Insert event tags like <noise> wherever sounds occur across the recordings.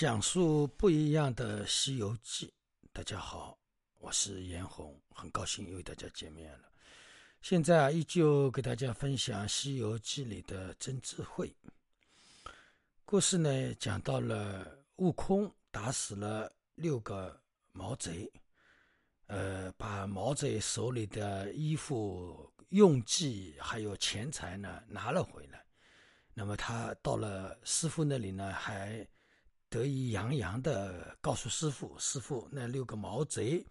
讲述不一样的《西游记》，大家好，我是严红，很高兴又与大家见面了。现在啊，依旧给大家分享《西游记》里的真智慧故事呢。讲到了悟空打死了六个毛贼，呃，把毛贼手里的衣服、用具还有钱财呢拿了回来。那么他到了师傅那里呢，还。得意洋洋的告诉师傅：“师傅，那六个毛贼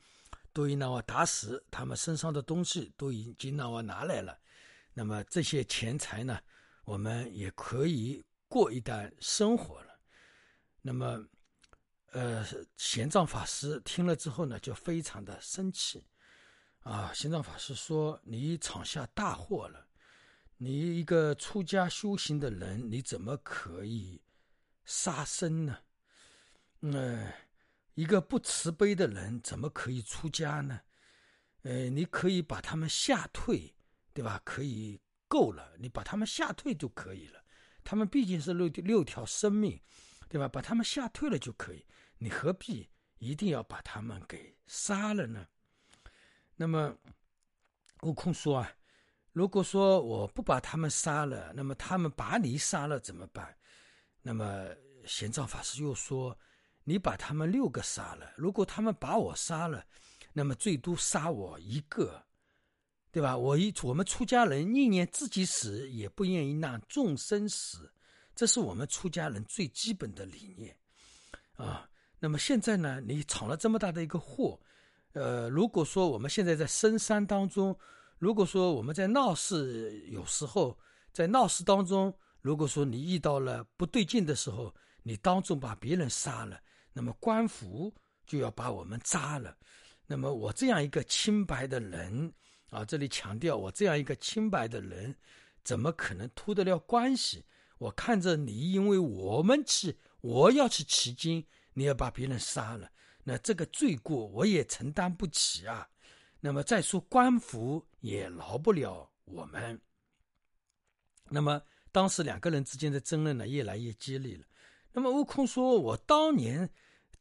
都已让我打死，他们身上的东西都已经让我拿来了。那么这些钱财呢，我们也可以过一段生活了。那么，呃，玄奘法师听了之后呢，就非常的生气啊！玄奘法师说：‘你闯下大祸了！你一个出家修行的人，你怎么可以杀生呢？’”呃，一个不慈悲的人怎么可以出家呢？呃，你可以把他们吓退，对吧？可以够了，你把他们吓退就可以了。他们毕竟是六六条生命，对吧？把他们吓退了就可以，你何必一定要把他们给杀了呢？那么，悟空说啊，如果说我不把他们杀了，那么他们把你杀了怎么办？那么玄奘法师又说。你把他们六个杀了，如果他们把我杀了，那么最多杀我一个，对吧？我一我们出家人宁愿自己死，也不愿意让众生死，这是我们出家人最基本的理念啊。那么现在呢，你闯了这么大的一个祸，呃，如果说我们现在在深山当中，如果说我们在闹市，有时候在闹市当中，如果说你遇到了不对劲的时候，你当众把别人杀了。那么官府就要把我们扎了，那么我这样一个清白的人啊，这里强调我这样一个清白的人，怎么可能脱得了关系？我看着你，因为我们去，我要去取经，你要把别人杀了，那这个罪过我也承担不起啊。那么再说官府也饶不了我们。那么当时两个人之间的争论呢，越来越激烈了。那么悟空说：“我当年。”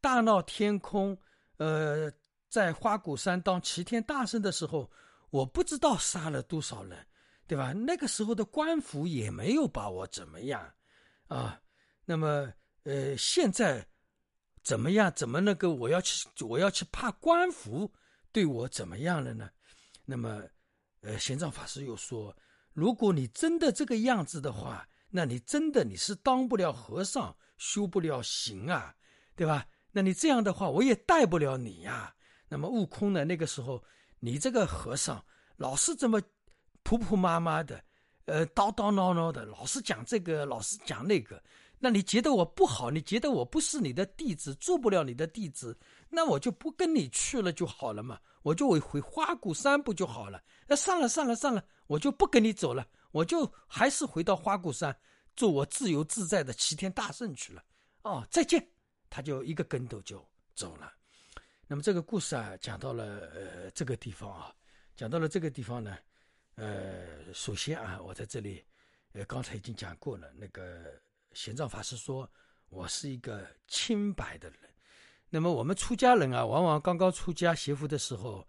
大闹天空，呃，在花果山当齐天大圣的时候，我不知道杀了多少人，对吧？那个时候的官府也没有把我怎么样，啊，那么，呃，现在怎么样？怎么那个我要去，我要去怕官府对我怎么样了呢？那么，呃，玄奘法师又说，如果你真的这个样子的话，那你真的你是当不了和尚，修不了行啊，对吧？那你这样的话，我也带不了你呀。那么悟空呢？那个时候，你这个和尚老是这么婆婆妈妈的，呃，叨叨闹闹的，老是讲这个，老是讲那个。那你觉得我不好？你觉得我不是你的弟子，做不了你的弟子，那我就不跟你去了就好了嘛。我就回回花果山不就好了？那算了算了算了，我就不跟你走了，我就还是回到花果山，做我自由自在的齐天大圣去了。哦，再见。他就一个跟头就走了。那么这个故事啊，讲到了呃这个地方啊，讲到了这个地方呢，呃，首先啊，我在这里，呃，刚才已经讲过了。那个玄奘法师说，我是一个清白的人。那么我们出家人啊，往往刚刚出家学佛的时候，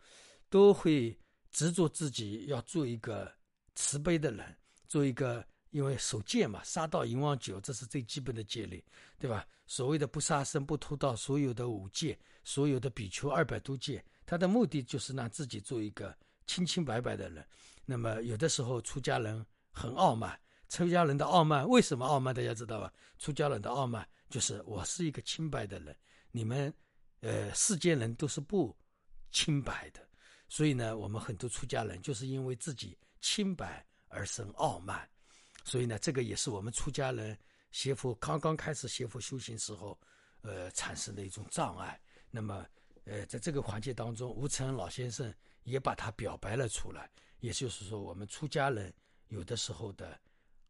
都会执着自己要做一个慈悲的人，做一个。因为守戒嘛，杀盗淫妄酒，这是最基本的戒律，对吧？所谓的不杀生、不偷盗，所有的五戒，所有的比丘二百多戒，他的目的就是让自己做一个清清白白的人。那么有的时候出家人很傲慢，出家人的傲慢为什么傲慢？大家知道吧？出家人的傲慢就是我是一个清白的人，你们，呃，世间人都是不清白的，所以呢，我们很多出家人就是因为自己清白而生傲慢。所以呢，这个也是我们出家人学佛刚刚开始学佛修行时候，呃，产生的一种障碍。那么，呃，在这个环节当中，吴承恩老先生也把它表白了出来。也就是说，我们出家人有的时候的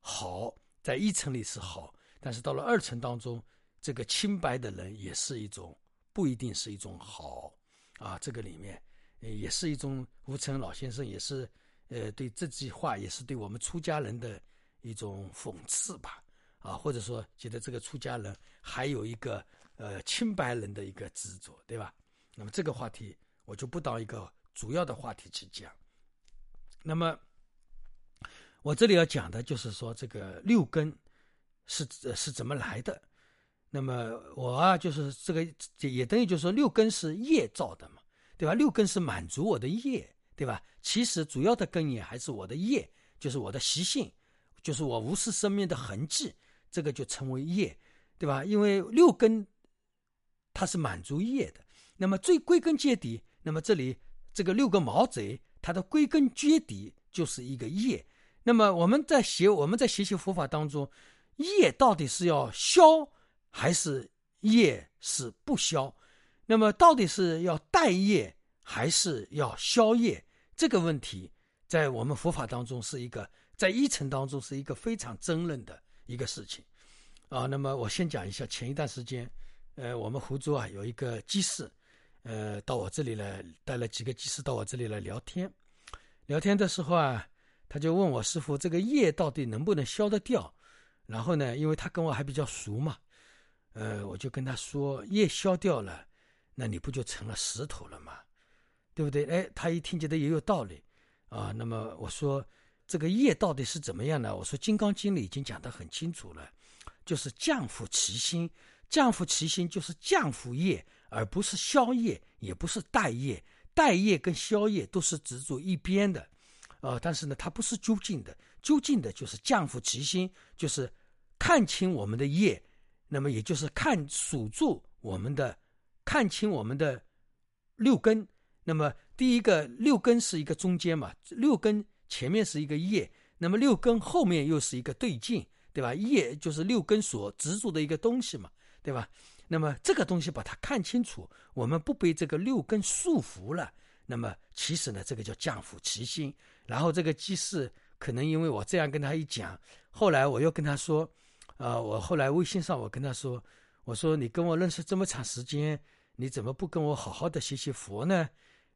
好，在一层里是好，但是到了二层当中，这个清白的人也是一种不一定是一种好啊。这个里面也是一种吴承恩老先生也是呃，对这句话也是对我们出家人的。一种讽刺吧，啊，或者说觉得这个出家人还有一个呃清白人的一个执着，对吧？那么这个话题我就不当一个主要的话题去讲。那么我这里要讲的就是说，这个六根是是怎么来的？那么我啊，就是这个也等于就是说，六根是业造的嘛，对吧？六根是满足我的业，对吧？其实主要的根源还是我的业，就是我的习性，就是我无视生命的痕迹，这个就称为业，对吧？因为六根它是满足业的，那么最归根结底，那么这里这个六个毛贼，它的归根结底就是一个业。那么我们在学我们在学习佛法当中，业到底是要消？还是业是不消，那么到底是要待业还是要消业？这个问题在我们佛法当中是一个在一层当中是一个非常争论的一个事情啊。那么我先讲一下，前一段时间，呃，我们湖州啊有一个居士，呃，到我这里来带了几个居士到我这里来聊天。聊天的时候啊，他就问我师傅，这个业到底能不能消得掉？然后呢，因为他跟我还比较熟嘛。呃，我就跟他说，业消掉了，那你不就成了石头了吗？对不对？哎，他一听觉得也有道理啊。那么我说，这个业到底是怎么样呢？我说《金刚经》里已经讲得很清楚了，就是降伏其心，降伏其心就是降伏业，而不是消业，也不是待业。待业跟消业都是执着一边的，啊，但是呢，它不是究竟的，究竟的就是降伏其心，就是看清我们的业。那么也就是看数住我们的，看清我们的六根。那么第一个六根是一个中间嘛，六根前面是一个业，那么六根后面又是一个对境，对吧？业就是六根所执着的一个东西嘛，对吧？那么这个东西把它看清楚，我们不被这个六根束缚了。那么其实呢，这个叫降伏其心。然后这个即是可能因为我这样跟他一讲，后来我又跟他说。啊，我后来微信上我跟他说，我说你跟我认识这么长时间，你怎么不跟我好好的学习佛呢？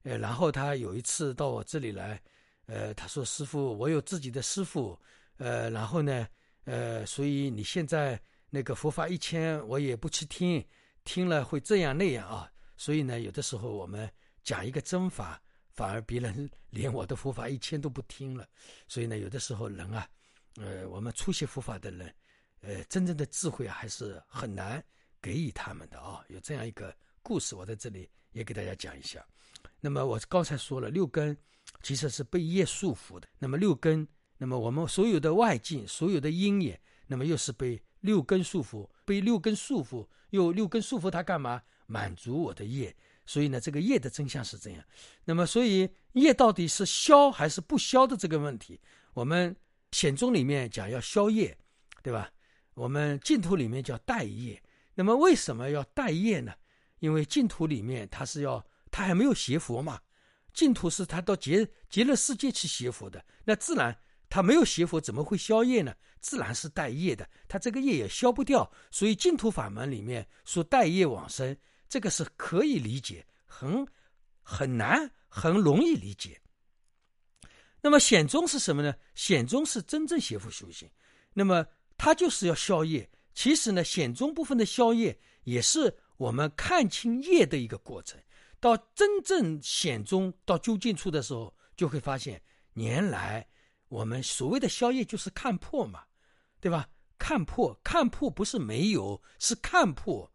呃，然后他有一次到我这里来，呃，他说师傅，我有自己的师傅，呃，然后呢，呃，所以你现在那个佛法一千我也不去听，听了会这样那样啊，所以呢，有的时候我们讲一个真法，反而别人 <laughs> 连我的佛法一千都不听了，所以呢，有的时候人啊，呃，我们初学佛法的人。呃，真正的智慧还是很难给予他们的啊。有这样一个故事，我在这里也给大家讲一下。那么我刚才说了，六根其实是被业束缚的。那么六根，那么我们所有的外境、所有的因缘，那么又是被六根束缚，被六根束缚，又六根束缚它干嘛？满足我的业。所以呢，这个业的真相是这样。那么，所以业到底是消还是不消的这个问题，我们显宗里面讲要消业，对吧？我们净土里面叫待业，那么为什么要待业呢？因为净土里面它是要它还没有学佛嘛，净土是他到极极乐世界去学佛的，那自然他没有学佛怎么会消业呢？自然是带业的，他这个业也消不掉，所以净土法门里面说带业往生，这个是可以理解，很很难很容易理解。那么显宗是什么呢？显宗是真正学佛修行，那么。他就是要消业，其实呢，显宗部分的消业也是我们看清业的一个过程。到真正显宗到究竟处的时候，就会发现，年来我们所谓的宵夜就是看破嘛，对吧？看破，看破不是没有，是看破。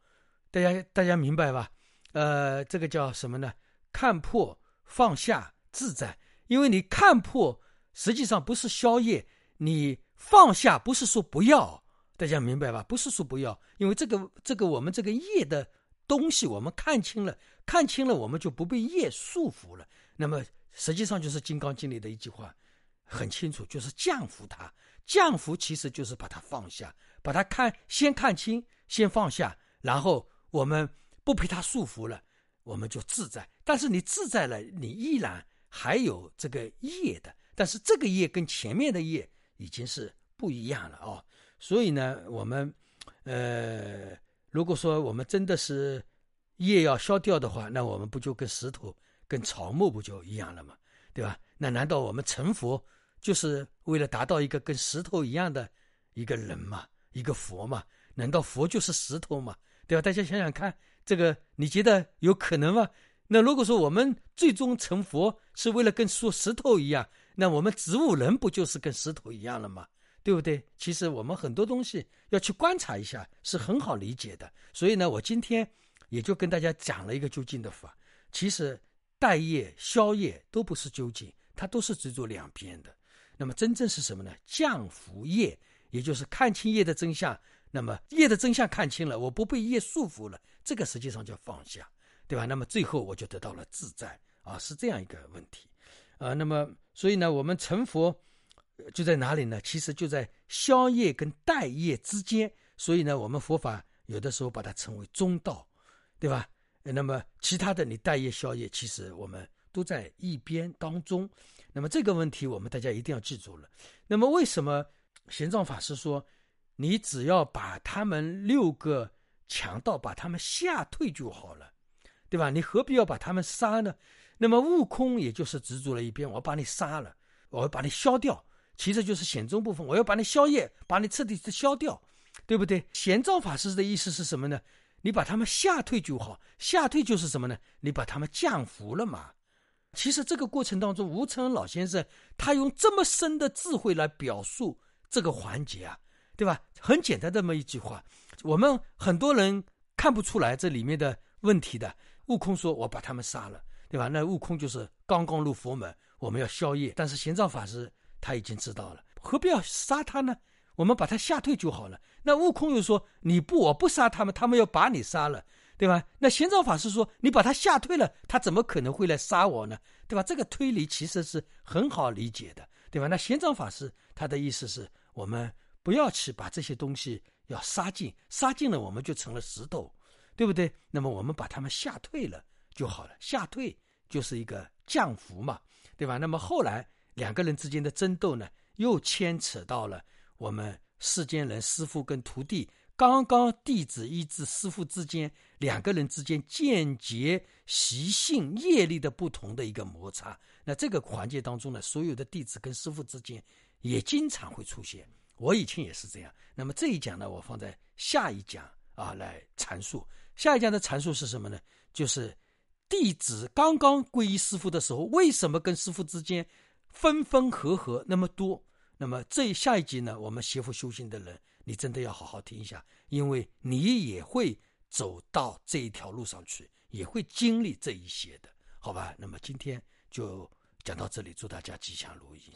大家大家明白吧？呃，这个叫什么呢？看破放下自在，因为你看破，实际上不是宵夜，你。放下不是说不要，大家明白吧？不是说不要，因为这个这个我们这个业的东西，我们看清了，看清了，我们就不被业束缚了。那么实际上就是《金刚经》里的一句话，很清楚，就是降服它。降服其实就是把它放下，把它看先看清，先放下，然后我们不被它束缚了，我们就自在。但是你自在了，你依然还有这个业的，但是这个业跟前面的业。已经是不一样了哦，所以呢，我们，呃，如果说我们真的是业要消掉的话，那我们不就跟石头、跟草木不就一样了吗？对吧？那难道我们成佛就是为了达到一个跟石头一样的一个人吗？一个佛吗？难道佛就是石头吗？对吧？大家想想看，这个你觉得有可能吗？那如果说我们最终成佛是为了跟说石头一样，那我们植物人不就是跟石头一样了吗？对不对？其实我们很多东西要去观察一下，是很好理解的。所以呢，我今天也就跟大家讲了一个究竟的法。其实待业、消业都不是究竟，它都是执着两边的。那么真正是什么呢？降伏业，也就是看清业的真相。那么业的真相看清了，我不被业束缚了，这个实际上叫放下。对吧？那么最后我就得到了自在啊，是这样一个问题，啊，那么所以呢，我们成佛就在哪里呢？其实就在消业跟待业之间。所以呢，我们佛法有的时候把它称为中道，对吧？那么其他的你待业消业，其实我们都在一边当中。那么这个问题我们大家一定要记住了。那么为什么玄奘法师说，你只要把他们六个强盗把他们吓退就好了？对吧？你何必要把他们杀呢？那么悟空也就是执着了一边，我把你杀了，我要把你消掉，其实就是显宗部分，我要把你消业，把你彻底的消掉，对不对？玄奘法师的意思是什么呢？你把他们吓退就好，吓退就是什么呢？你把他们降服了嘛。其实这个过程当中，吴承恩老先生他用这么深的智慧来表述这个环节啊，对吧？很简单这么一句话，我们很多人看不出来这里面的问题的。悟空说：“我把他们杀了，对吧？那悟空就是刚刚入佛门，我们要消业。但是玄奘法师他已经知道了，何必要杀他呢？我们把他吓退就好了。那悟空又说：你不，我不杀他们，他们要把你杀了，对吧？那玄奘法师说：你把他吓退了，他怎么可能会来杀我呢？对吧？这个推理其实是很好理解的，对吧？那玄奘法师他的意思是我们不要去把这些东西要杀尽，杀尽了我们就成了石头。”对不对？那么我们把他们吓退了就好了，吓退就是一个降服嘛，对吧？那么后来两个人之间的争斗呢，又牵扯到了我们世间人师傅跟徒弟，刚刚弟子医治师傅之间两个人之间间接习性业力的不同的一个摩擦。那这个环节当中呢，所有的弟子跟师傅之间也经常会出现。我以前也是这样。那么这一讲呢，我放在下一讲啊来阐述。下一讲的阐述是什么呢？就是弟子刚刚皈依师傅的时候，为什么跟师傅之间分分合合那么多那么这下一集呢我们媳妇修行的人你真的要好好听一下因为你也会走到这一条路上去也会经历这一些的好吧？那么今天就讲到这里祝大家吉祥如意。